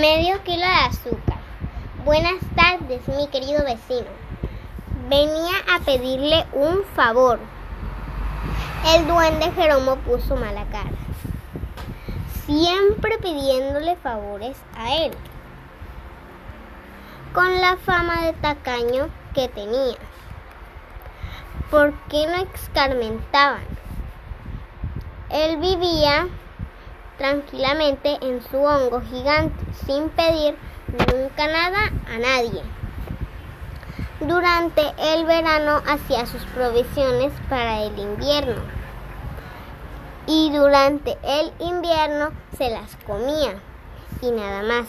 Medio kilo de azúcar. Buenas tardes, mi querido vecino. Venía a pedirle un favor. El duende Jeromo puso mala cara. Siempre pidiéndole favores a él. Con la fama de tacaño que tenía. ¿Por qué no escarmentaban? Él vivía tranquilamente en su hongo gigante sin pedir nunca nada a nadie. Durante el verano hacía sus provisiones para el invierno y durante el invierno se las comía y nada más.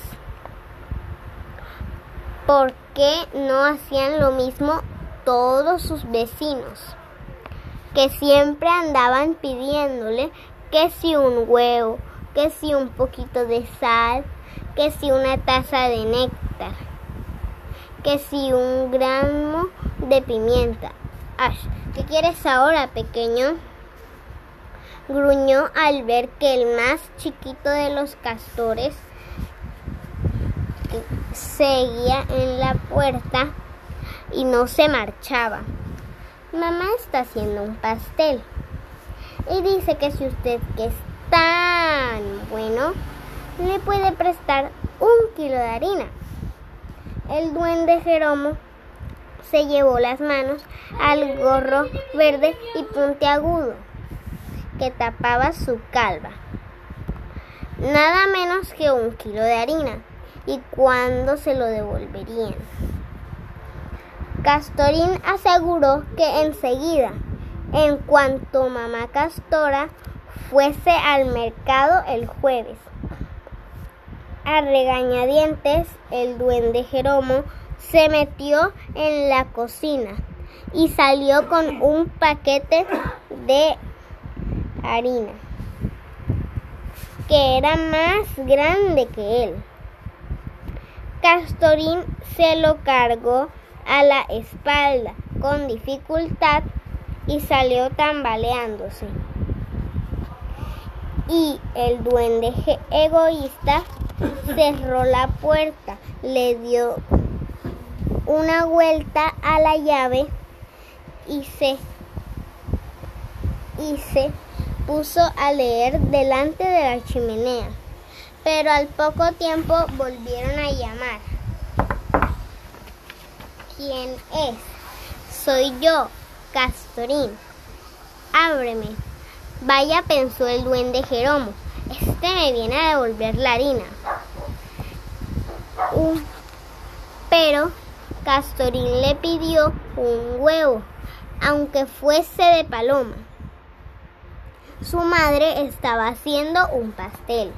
¿Por qué no hacían lo mismo todos sus vecinos? Que siempre andaban pidiéndole que si un huevo, que si un poquito de sal, que si una taza de néctar, que si un gramo de pimienta. Ash, ¿qué quieres ahora, pequeño? Gruñó al ver que el más chiquito de los castores seguía en la puerta y no se marchaba. Mamá está haciendo un pastel y dice que si usted que es bueno, le puede prestar un kilo de harina. El duende Jeromo se llevó las manos al gorro verde y puntiagudo que tapaba su calva. Nada menos que un kilo de harina. ¿Y cuándo se lo devolverían? Castorín aseguró que enseguida, en cuanto mamá Castora fuese al mercado el jueves. A regañadientes, el duende Jeromo se metió en la cocina y salió con un paquete de harina que era más grande que él. Castorín se lo cargó a la espalda con dificultad y salió tambaleándose y el duende egoísta cerró la puerta, le dio una vuelta a la llave y se, y se puso a leer delante de la chimenea. Pero al poco tiempo volvieron a llamar. ¿Quién es? Soy yo, Castorín. Ábreme. Vaya, pensó el duende Jeromo, este me viene a devolver la harina. pero Castorín le pidió un huevo, aunque fuese de paloma. Su madre estaba haciendo un pastel.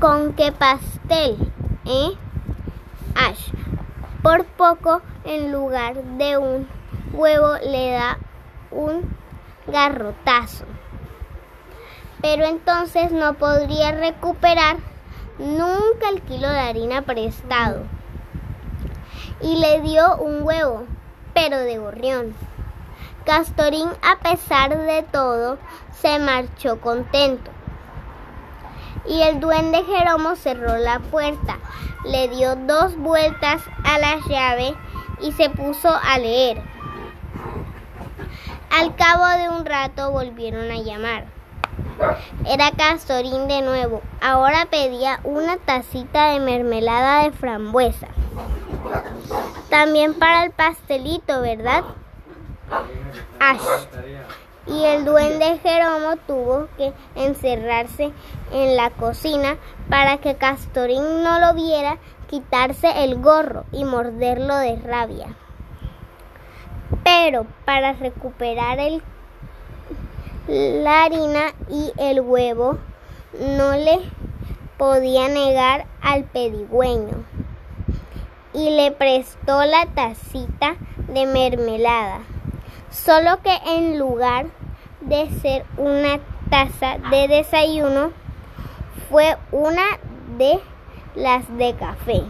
¿Con qué pastel? ¿Eh? Ash. Por poco, en lugar de un huevo, le da un garrotazo. Pero entonces no podría recuperar nunca el kilo de harina prestado. Y le dio un huevo, pero de gorrión. Castorín, a pesar de todo, se marchó contento. Y el duende Jeromo cerró la puerta, le dio dos vueltas a la llave y se puso a leer. Al cabo de un rato volvieron a llamar. Era Castorín de nuevo. Ahora pedía una tacita de mermelada de frambuesa. También para el pastelito, ¿verdad? Ash. Y el duende Jeromo tuvo que encerrarse en la cocina para que Castorín no lo viera quitarse el gorro y morderlo de rabia. Pero para recuperar el, la harina y el huevo no le podía negar al pedigüeño y le prestó la tacita de mermelada. Solo que en lugar de ser una taza de desayuno, fue una de las de café.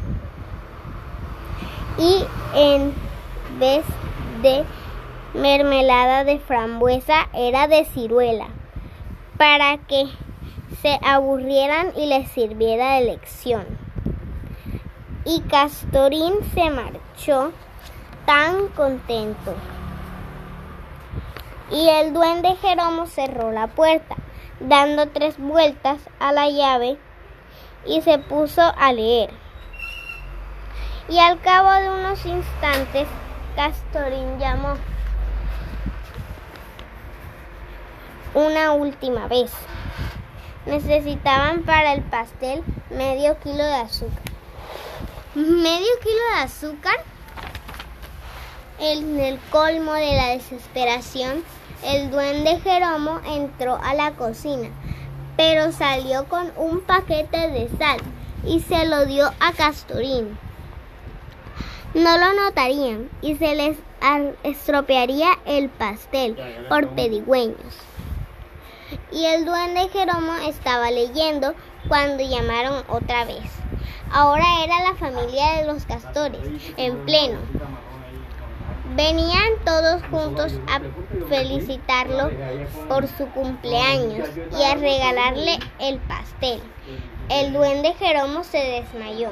Y en vez de mermelada de frambuesa era de ciruela, para que se aburrieran y les sirviera de lección. Y Castorín se marchó tan contento. Y el duende Jeromo cerró la puerta, dando tres vueltas a la llave y se puso a leer. Y al cabo de unos instantes, Castorín llamó una última vez. Necesitaban para el pastel medio kilo de azúcar. ¿Medio kilo de azúcar? En el colmo de la desesperación, el duende Jeromo entró a la cocina, pero salió con un paquete de sal y se lo dio a Castorín. No lo notarían y se les estropearía el pastel por pedigüeños. Y el duende Jeromo estaba leyendo cuando llamaron otra vez. Ahora era la familia de los castores, en pleno. Venían todos juntos a felicitarlo por su cumpleaños y a regalarle el pastel. El duende Jeromo se desmayó.